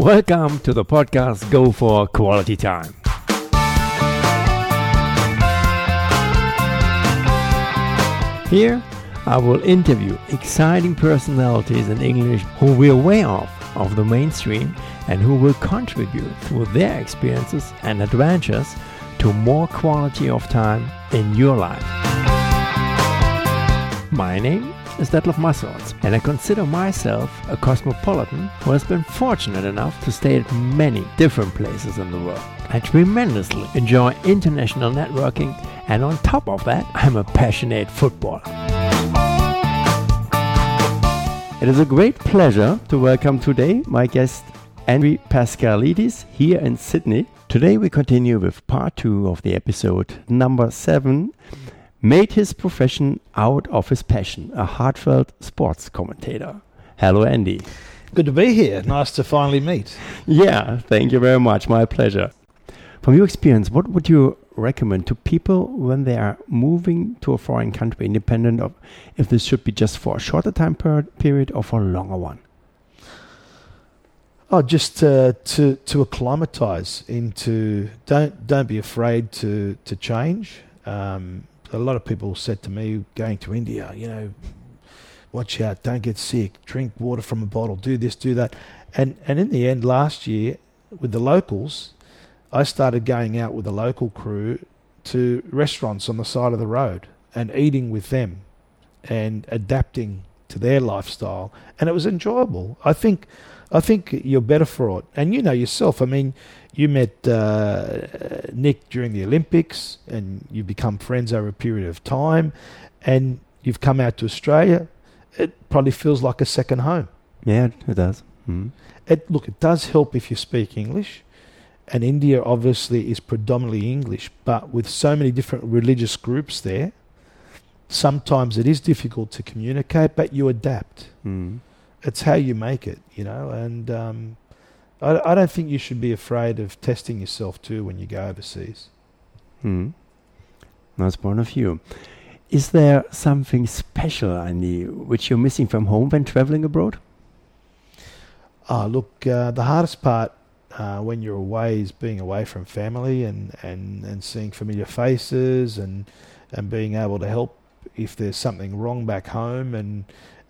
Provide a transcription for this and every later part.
Welcome to the podcast Go for Quality Time. Here, I will interview exciting personalities in English who will way off of the mainstream and who will contribute through their experiences and adventures to more quality of time in your life. My name is Detlef Massorts, and I consider myself a cosmopolitan who has been fortunate enough to stay at many different places in the world. I tremendously enjoy international networking, and on top of that, I'm a passionate footballer. It is a great pleasure to welcome today my guest Andrew Paschalidis here in Sydney. Today we continue with part two of the episode number seven. Made his profession out of his passion, a heartfelt sports commentator. Hello, Andy. Good to be here. Nice to finally meet. Yeah, thank you very much. My pleasure. From your experience, what would you recommend to people when they are moving to a foreign country, independent of if this should be just for a shorter time per period or for a longer one? Oh, just uh, to to acclimatise into. Don't don't be afraid to to change. Um, a lot of people said to me, going to India, you know, watch out, don't get sick, drink water from a bottle, do this, do that, and and in the end, last year with the locals, I started going out with the local crew to restaurants on the side of the road and eating with them and adapting to their lifestyle and it was enjoyable i think i think you're better for it and you know yourself i mean you met uh, nick during the olympics and you become friends over a period of time and you've come out to australia it probably feels like a second home Yeah, it does. Mm. it look it does help if you speak english and India obviously is predominantly English, but with so many different religious groups there, sometimes it is difficult to communicate, but you adapt. Mm. It's how you make it, you know. And um, I, I don't think you should be afraid of testing yourself too when you go overseas. Mm. Nice point of view. Is there something special, Andy, which you're missing from home when traveling abroad? Ah, look, uh, the hardest part uh, when you're away is being away from family and, and, and seeing familiar faces and and being able to help if there's something wrong back home and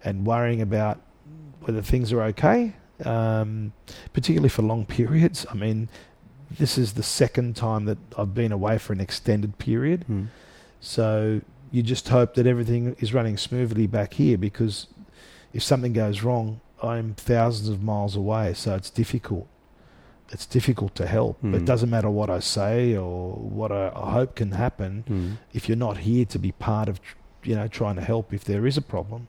and worrying about whether things are okay, um, particularly for long periods. I mean, this is the second time that I've been away for an extended period, Mm. so you just hope that everything is running smoothly back here because if something goes wrong, I'm thousands of miles away, so it's difficult. It's difficult to help. Mm. It doesn't matter what I say or what I, I hope can happen Mm. if you're not here to be part of, tr- you know, trying to help if there is a problem.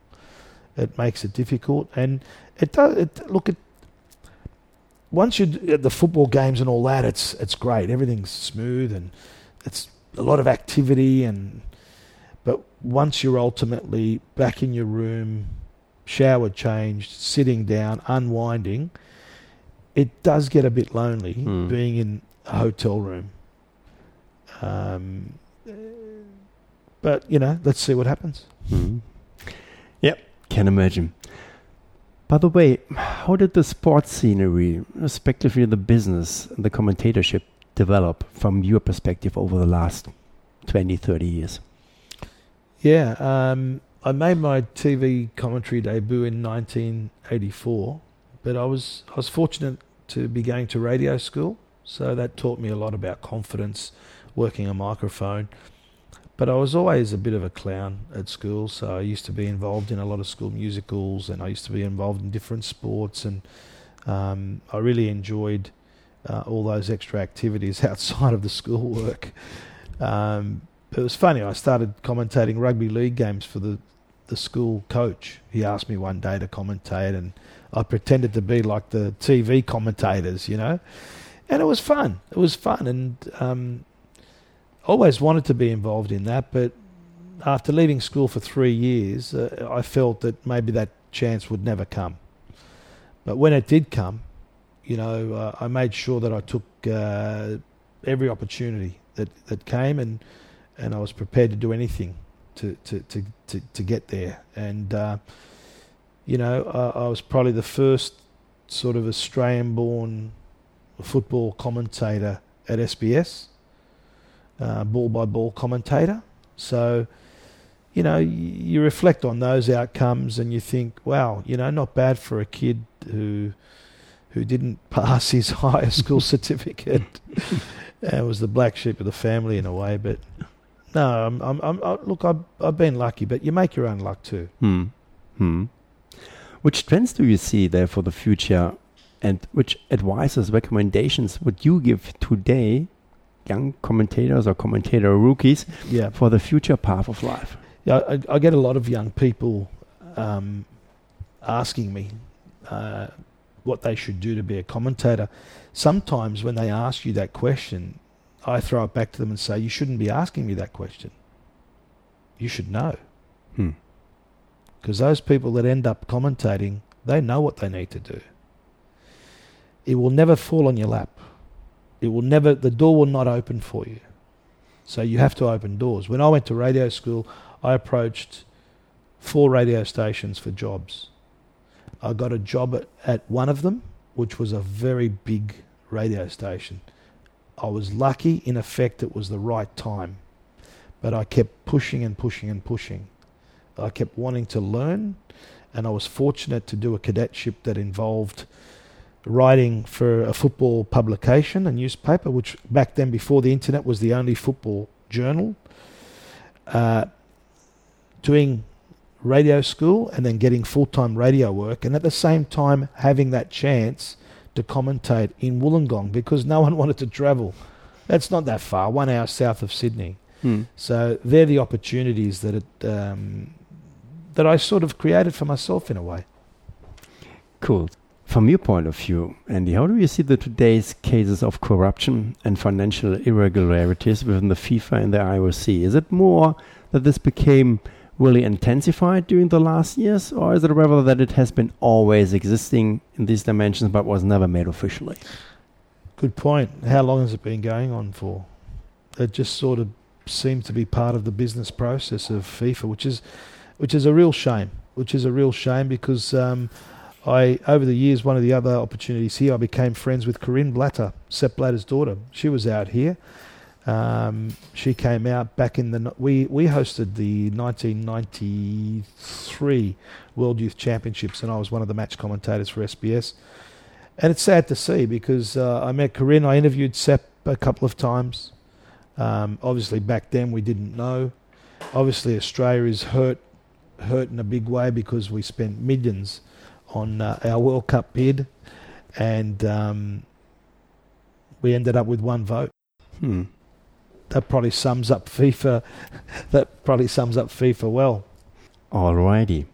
It makes it difficult, and it does. It, look at once you d- at the football games and all that, it's it's great. Everything's smooth and it's a lot of activity, and but once you're ultimately back in your room, shower changed, sitting down, unwinding, it does get a bit lonely Hmm. being in a hotel room. Um, but you know, let's see what happens. Mm. Yep, can imagine. By the way, how did the sports scenery, respectively the business, and the commentatorship, develop from your perspective over the last 20, 30 years? Yeah, um, I made my TV commentary debut in 1984, but I was I was fortunate to be going to radio school, so that taught me a lot about confidence, working a microphone. But I was always a bit of a clown at school, so I used to be involved in a lot of school musicals, and I used to be involved in different sports, and um, I really enjoyed uh, all those extra activities outside of the schoolwork. Um, it was funny. I started commentating rugby league games for the the school coach. He asked me one day to commentate, and I pretended to be like the TV commentators, you know. And it was fun. It was fun, and um, always wanted to be involved in that. But after leaving school for three years, uh, I felt that maybe that chance would never come. But when it did come, you know, uh, I made sure that I took uh, every opportunity that, that came, and and I was prepared to do anything to to to to, to get there. And uh, you know, I, I was probably the first sort of Australian born football commentator at SBS, uh, ball by ball commentator. So, you know, you reflect on those outcomes and you think, wow, you know, not bad for a kid who who didn't pass his higher school certificate and was the black sheep of the family in a way. But no, I'm, I'm, I'm I, look, I've, I've been lucky, but you make your own luck too. Hmm. Hmm. Which trends do you see there for the future, and which advices, recommendations would you give today, young commentators or commentator rookies, Yeah. for the future path of life? Yeah, I, I get a lot of young people um, asking me uh, what they should do to be a commentator. Sometimes when they ask you that question, I throw it back to them and say, "You shouldn't be asking me that question. You should know." Hmm. Because those people that end up commentating, they know what they need to do. It will never fall on your lap. It will never, the door will not open for you. So you have to open doors. When I went to radio school, I approached four radio stations for jobs. I got a job at, at one of them, which was a very big radio station. I was lucky, in effect, it was the right time. But I kept pushing and pushing and pushing. I kept wanting to learn, and I was fortunate to do a cadetship that involved writing for a football publication, a newspaper, which back then, before the internet, was the only football journal. Uh, doing radio school and then getting full time radio work, and at the same time having that chance to commentate in Wollongong because no one wanted to travel. That's not that far, one hour south of Sydney. Hmm. So they're the opportunities that it, um, that I sort of created for myself in a way. Cool. From your point of view, Andy, how do you see the today's cases of corruption and financial irregularities within the FIFA and the IOC? Is it more that this became really intensified during the last years, or is it rather that it has been always existing in these dimensions but was never made officially? Good point. How long has it been going on for? It just sort of seemed to be part of the business process of FIFA, which is, which is a real shame. Which is a real shame because um, I, over the years, one of the other opportunities here, I became friends with Corinne Blatter, Sepp Blatter's daughter. She was out here. Um, she came out back in the we we hosted the 1993 World Youth Championships, and I was one of the match commentators for SBS. And it's sad to see because uh, I met Corinne. I interviewed Sepp a couple of times. Um, obviously, back then we didn't know. Obviously, Australia is hurt hurt in a big way because we spent millions on uh, our World Cup bid, and um, we ended up with one vote. Hmm. That probably sums up FIFA. that probably sums up FIFA well. Alrighty.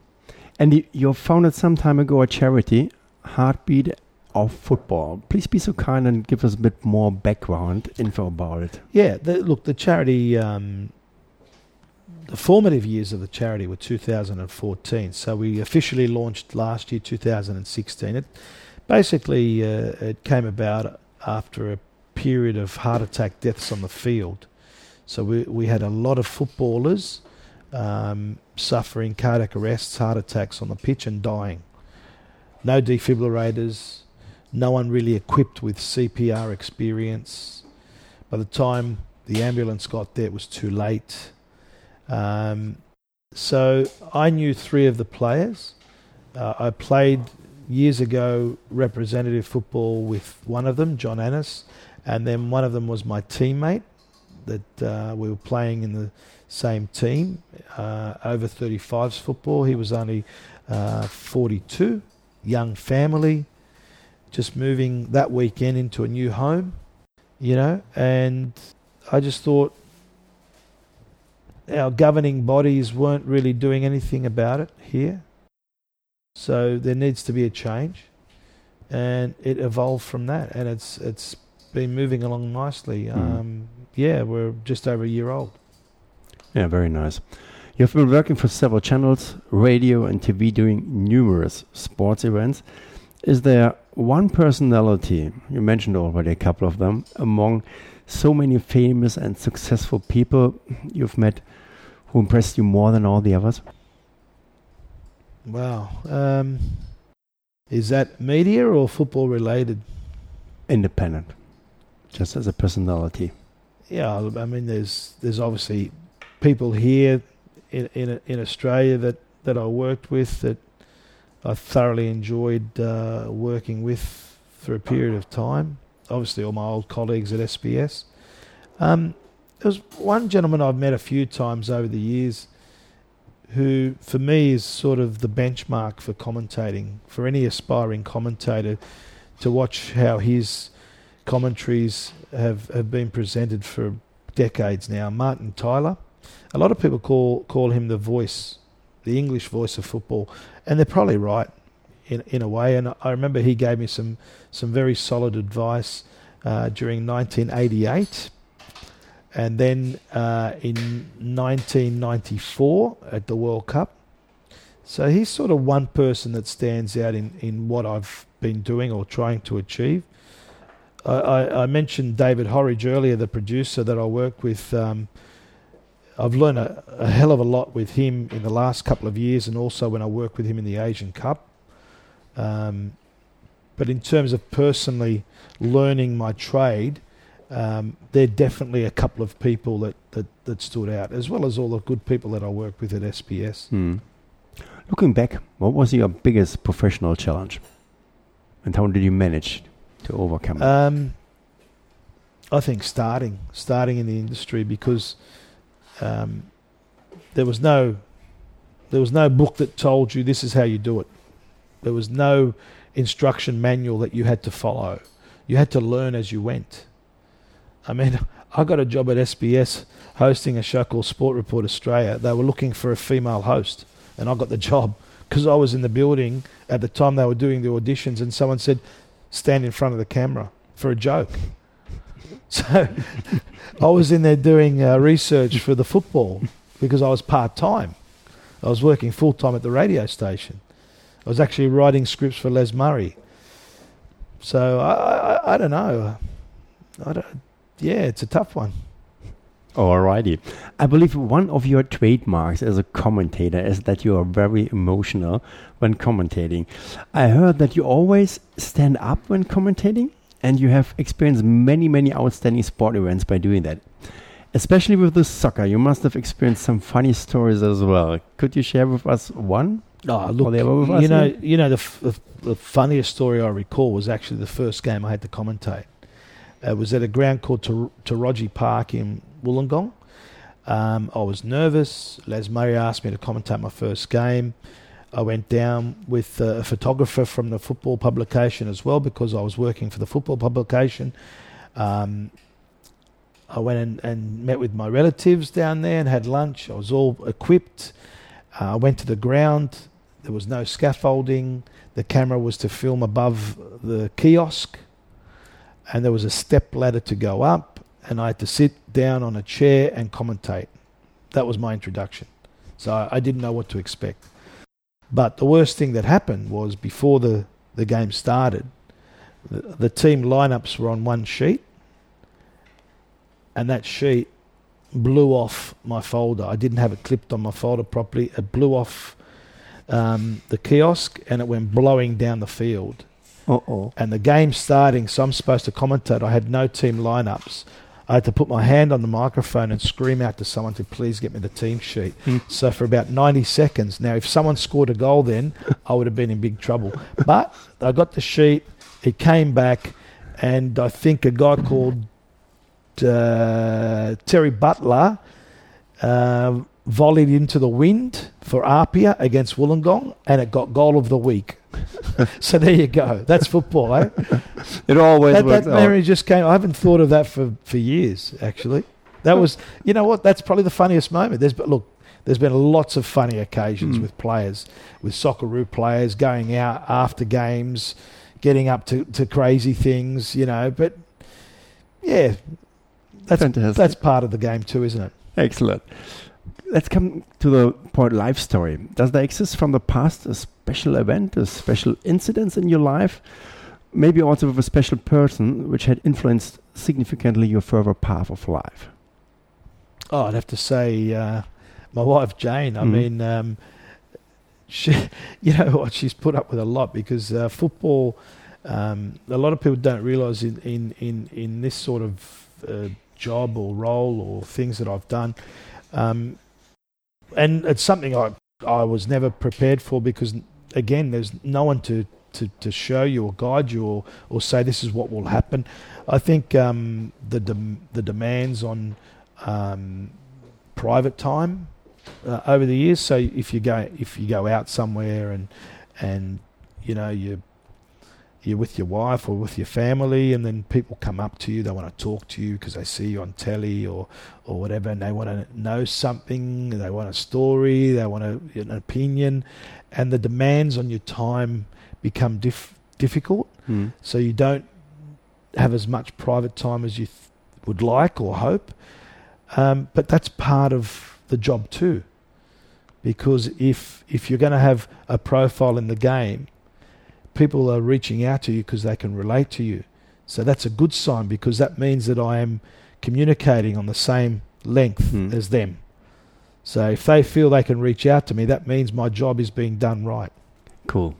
And you, founded some time ago a charity, Heartbeat of Football. Please be so kind and give us a bit more background info about it. Yeah, the, look, the charity, um, the formative years of the charity were 2014. So we officially launched last year, 2016. It basically uh, it came about after a period of heart attack deaths on the field. So we we had a lot of footballers um, suffering cardiac arrests, heart attacks on the pitch, and dying. No defibrillators, no one really equipped with CPR experience. By the time the ambulance got there, it was too late. Um, so I knew three of the players. Uh, I played years ago representative football with one of them, John Annis, and then one of them was my teammate that uh, we were playing in the same team, uh, over 35s football. He was only uh, 42, young family, just moving that weekend into a new home, you know, and I just thought our governing bodies weren't really doing anything about it here. So there needs to be a change. And it evolved from that. And it's it's been moving along nicely. Mm. Um, yeah, we're just over a year old. Yeah, very nice. You've been working for several channels, radio and TV, doing numerous sports events. Is there one personality, you mentioned already a couple of them, among so many famous and successful people you've met who impressed you more than all the others? Wow. Um, Is that media or football related? Independent, just as a personality. Yeah, I mean, there's there's obviously people here in in, in Australia that, that I worked with that I thoroughly enjoyed uh, working with for a period of time. Obviously, all my old colleagues at SBS. Um, there was one gentleman I've met a few times over the years who, for me, is sort of the benchmark for commentating for any aspiring commentator to watch how his commentaries have, have been presented for decades now. Martin Tyler. A lot of people call call him the voice, the English voice of football, and they're probably right in in a way. And I remember he gave me some some very solid advice uh, during 1988 and then uh, in 1994 at the World Cup. So he's sort of one person that stands out in, in what I've been doing or trying to achieve. I, I, I mentioned David Horridge earlier, the producer that I work with. Um, I've learned a, a, hell of a lot with him in the last couple of years, and also when I work with him in the Asian Cup. Um, but in terms of personally learning my trade, um, they're definitely a couple of people that, that, that stood out, as well as all the good people that I work with at SBS. Hmm. Looking back, what was your biggest professional challenge, and how did you manage to overcome it? Um, I think starting starting in the industry because um, there was no there was no book that told you this is how you do it. There was no instruction manual that you had to follow. You had to learn as you went. I mean, I got a job at SBS hosting a show called Sport Report Australia. They were looking for a female host, and I got the job because I was in the building at the time they were doing the auditions, and someone said, "Stand in front of the camera for a joke." So I was in there doing uh, research for the football because I was part time. I was working full time at the radio station. I was actually writing scripts for Les Murray. So I, I, I don't know. I don't, yeah, it's a tough one. Alrighty. I believe one of your trademarks as a commentator is that you are very emotional when commentating. I heard that you always stand up when commentating, and you have experienced many, many outstanding sport events by doing that. Especially with the soccer, you must have experienced some funny stories as well. Could you share with us one? Oh, look, you know, you know, the, f- the, the funniest story I recall was actually the first game I had to commentate. It was at a ground called Taraji Park in Wollongong. Um, I was nervous. Les Murray asked me to commentate my first game. I went down with a photographer from the football publication as well because I was working for the football publication. Um, I went and, and, met with my relatives down there and had lunch. I was all equipped. Uh, I went to the ground. There was no scaffolding. The camera was to film above the kiosk and there was a step ladder to go up, and I had to sit down on a chair and commentate. That was my introduction. So I, I didn't know what to expect. But the worst thing that happened was before the, the game started, the, the team lineups were on one sheet, and that sheet blew off my folder. I didn't have it clipped on my folder properly. It blew off um, the kiosk and it went blowing down the field. Uh-oh. And the game starting, so I'm supposed to commentate. I had no team lineups. I had to put my hand on the microphone and scream out to someone to please get me the team sheet. Hmm. so for about 90 seconds, now if someone scored a goal then, I would have been in big trouble. But I got the sheet, it came back, and I think a guy called Terry Butler uh, volleyed into the wind for Apia against Wollongong, and it got goal of the week. so there you go. That's football, eh? It always that, works that memory just came. I haven't thought of that for, for years, actually. That was, you know what? That's probably the funniest moment. There's, but look, there's been lots of funny occasions Mm. with players, with Socceroo players going out after games, getting up to, to crazy things, you know. But yeah, that's Fantastic. that's part of the game too, isn't it? Excellent. Let's come to the point life story. Does there exist from the past a special event, a special incident in your life, maybe also with a special person which had influenced significantly your further path of life? Oh, I'd have to say uh, my wife Jane. I Mhm. mean, um, she, you know what, she's put up with a lot because uh, football. Um, a lot of people don't realise in, in, in, in this sort of uh, job or role or things that I've done, um, and it's something I I was never prepared for because again, there's no one to, to, to show you or guide you or, or say this is what will happen. I think um, the dem- the demands on um, private time uh, over the years. So if you go if you go out somewhere and and you know you you're with your wife or with your family, and then people come up to you. They want to talk to you because they see you on telly or or whatever, and they want to know something. They want a story. They want a, an opinion, and the demands on your time become dif- difficult. Mm. So you don't have as much private time as you th- would like or hope. Um, but that's part of the job too, because if if you're going to have a profile in the game people are reaching out to you because they can relate to you. So that's a good sign because that means that I am communicating on the same length Hmm. as them. So if they feel they can reach out to me, that means my job is being done right. Cool.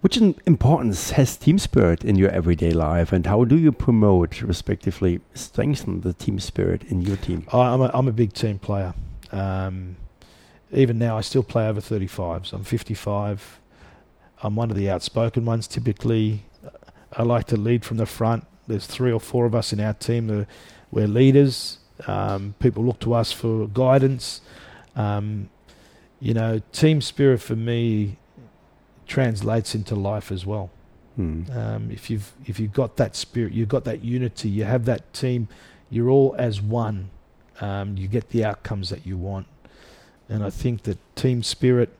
Which importance has team spirit in your everyday life, and how do you promote, respectively, strengthen the team spirit in your team? I, I'm, a, I'm a big team player. Um, even now, I still play over 35s. I'm 55. I'm one of the outspoken ones typically. I like to lead from the front. There's three or four of us in our team that we're leaders. Um, people look to us for guidance. Um, you know, team spirit for me translates into life as well. Hmm. Um, if you've if you've got that spirit, you've got that unity, you have that team, you're all as one. Um, you get the outcomes that you want, and I think that team spirit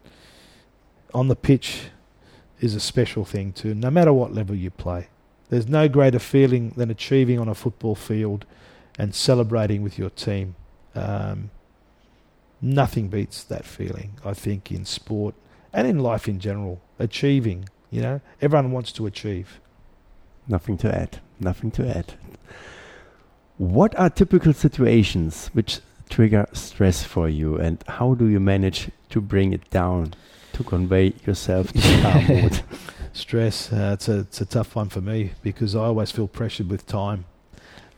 on the pitch is a special thing too. No matter what level you play, there's no greater feeling than achieving on a football field and celebrating with your team. Um, nothing beats that feeling. I think in sport and in life in general, achieving. You know, everyone wants to achieve. Nothing to add. Nothing to add. What are typical situations which trigger stress for you, and how do you manage to bring it down to convey yourself to calm mood? Stress. Uh, it's a it's a tough one for me because I always feel pressured with time.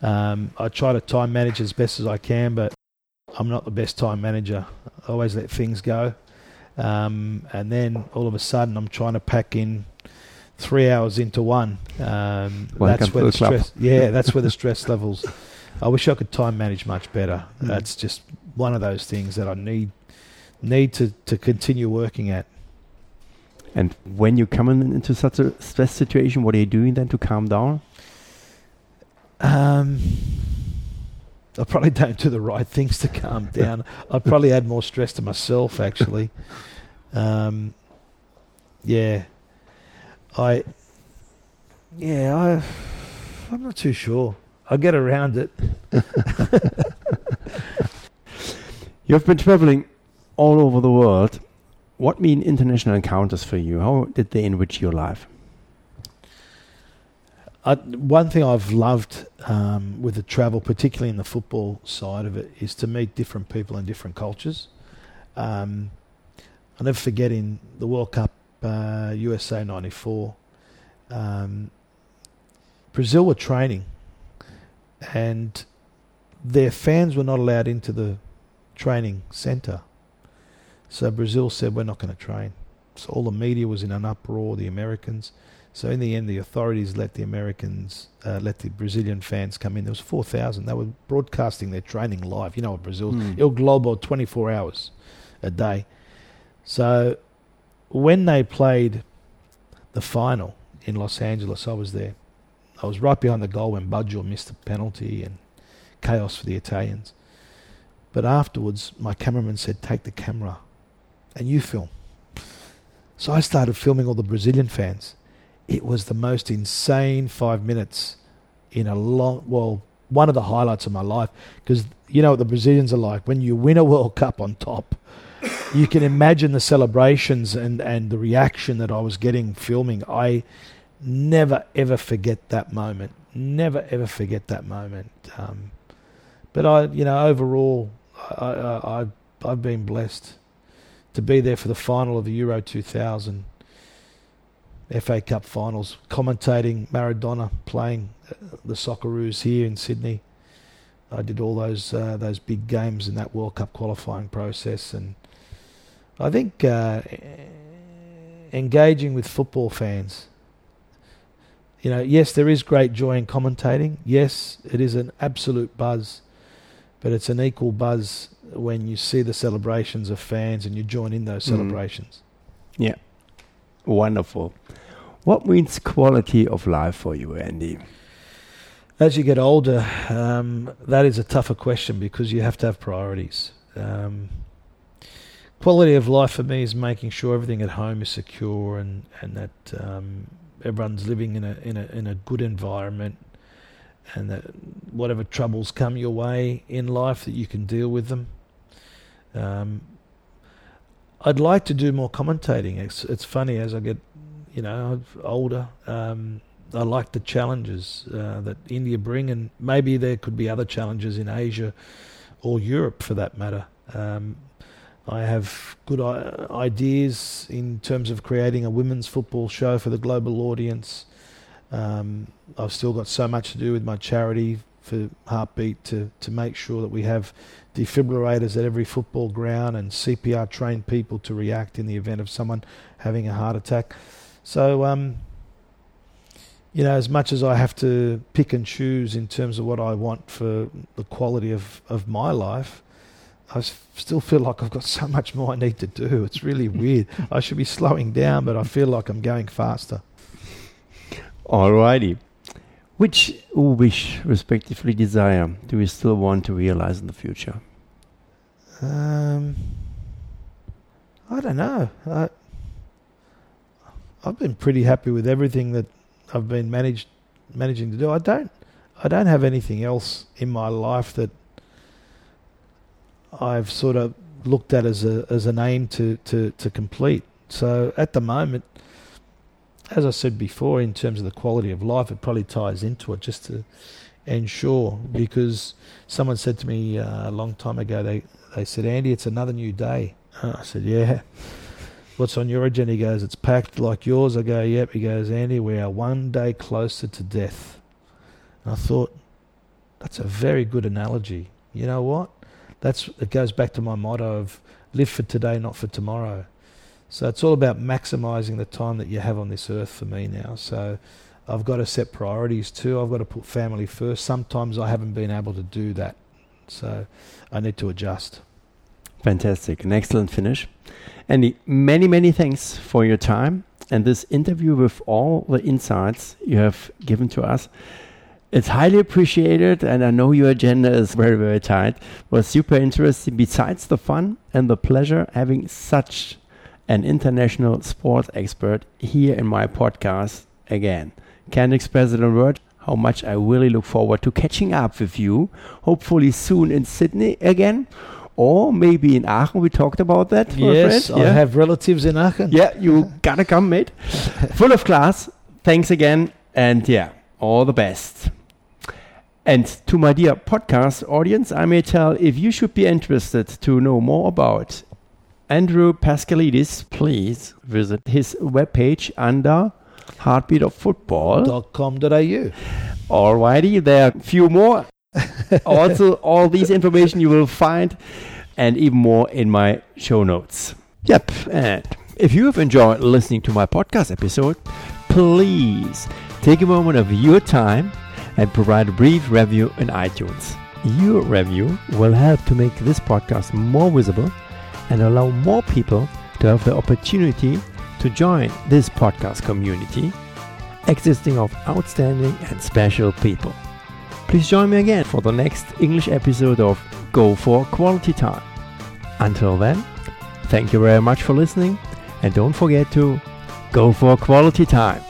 Um, I try to time manage as best as I can, but I'm not the best time manager. I always let things go, um, and then all of a sudden I'm trying to pack in three hours into one. Um, that's where the the stress. Yeah, that's where the stress levels. I wish I could time manage much better. Mm. That's just one of those things that I need need to, to continue working at. And when you come in into such a stress situation, what are you doing then to calm down? Um, I probably don't do the right things to calm down. I probably add more stress to myself, actually. Um, yeah, I, yeah, I, I'm not too sure. I get around it. You've been traveling all over the world. What mean international encounters for you? How did they enrich your life? One thing I've loved um, with the travel, particularly in the football side of it, is to meet different people and different cultures. Um, I'll never forget in the World Cup uh, USA '94, um, Brazil were training, and their fans were not allowed into the training centre. So Brazil said, "We're not going to train." So all the media was in an uproar. The Americans. So in the end, the authorities let the Americans, uh, let the Brazilian fans come in. There was four thousand. They were broadcasting their training live. You know what Brazil? Mm. Il Globo, twenty four hours a day. So when they played the final in Los Angeles, I was there. I was right behind the goal when Baggio missed the penalty and chaos for the Italians. But afterwards, my cameraman said, "Take the camera, and you film." So I started filming all the Brazilian fans. It was the most insane five minutes in a long, well, one of the highlights of my life. Because you know what the Brazilians are like. When you win a World Cup on top, you can imagine the celebrations and, and the reaction that I was getting filming. I never, ever forget that moment. Never, ever forget that moment. Um, but I, you know, overall, I, I, I, I've been blessed to be there for the final of the Euro 2000 FA Cup finals, commentating Maradona playing uh, the Socceroos here in Sydney. I did all those uh, those big games in that World Cup qualifying process, and I think uh, engaging with football fans. You know, yes, there is great joy in commentating. Yes, it is an absolute buzz, but it's an equal buzz when you see the celebrations of fans and you join in those Mm. celebrations. Yeah. Wonderful. What means quality of life for you, Andy? As you get older, um, that is a tougher question because you have to have priorities. Um, quality of life for me is making sure everything at home is secure and and that um, everyone's living in a in a in a good environment, and that whatever troubles come your way in life that you can deal with them. Um, I'd like to do more commentating. It's it's funny as I get, you know, older. Um, I like the challenges uh, that India bring, and maybe there could be other challenges in Asia or Europe for that matter. Um, I have good ideas in terms of creating a women's football show for the global audience. Um, I've still got so much to do with my charity for Heartbeat to, to make sure that we have defibrillators at every football ground and CPR trained people to react in the event of someone having a heart attack. So, um, you know, as much as I have to pick and choose in terms of what I want for the quality of, of my life, I still feel like I've got so much more I need to do. It's really weird. I should be slowing down, but I feel like I'm going faster. Alrighty. Which wish, respectively desire, do we still want to realize in the future? Um, I don't know. I, I've been pretty happy with everything that I've been managed managing to do. I don't I don't have anything else in my life that I've sort of looked at as a as an aim to, to, to complete. So at the moment, as I said before, in terms of the quality of life, it probably ties into it just to ensure because someone said to me uh, a long time ago they they said Andy it's another new day. Uh, I said yeah. What's on your agenda? He goes it's packed like yours. I go yep. He goes Andy we are one day closer to death. And I thought that's a very good analogy. You know what? That's it goes back to my motto of live for today not for tomorrow so it's all about maximizing the time that you have on this earth for me now so I've got to set priorities too. I've got to put family first. Sometimes I haven't been able to do that. So I need to adjust. Fantastic. An excellent finish. Andy, many, many thanks for your time and this interview with all the insights you have given to us. It's highly appreciated, and I know your agenda is very, very tight. It was super interesting. Besides the fun and the pleasure, having such an international sports expert here in my podcast again. Can't express it in words how much I really look forward to catching up with you, hopefully soon in Sydney again, or maybe in Aachen. We talked about that. yes. I yeah. have relatives in Aachen. Yeah, you gotta come, mate. Full of class. Thanks again, and yeah, all the best. And to my dear podcast audience, I may tell if you should be interested to know more about Andrew Paschalidis, please visit his webpage under Heartbeat of Football. Dot com.au. Alrighty, there are a few more. also, all these information you will find and even more in my show notes. Yep, and if you have enjoyed listening to my podcast episode, please take a moment of your time and provide a brief review in iTunes. Your review will help to make this podcast more visible and allow more people to have the opportunity to join this podcast community existing of outstanding and special people. Please join me again for the next English episode of Go for Quality Time. Until then, thank you very much for listening and don't forget to go for quality time.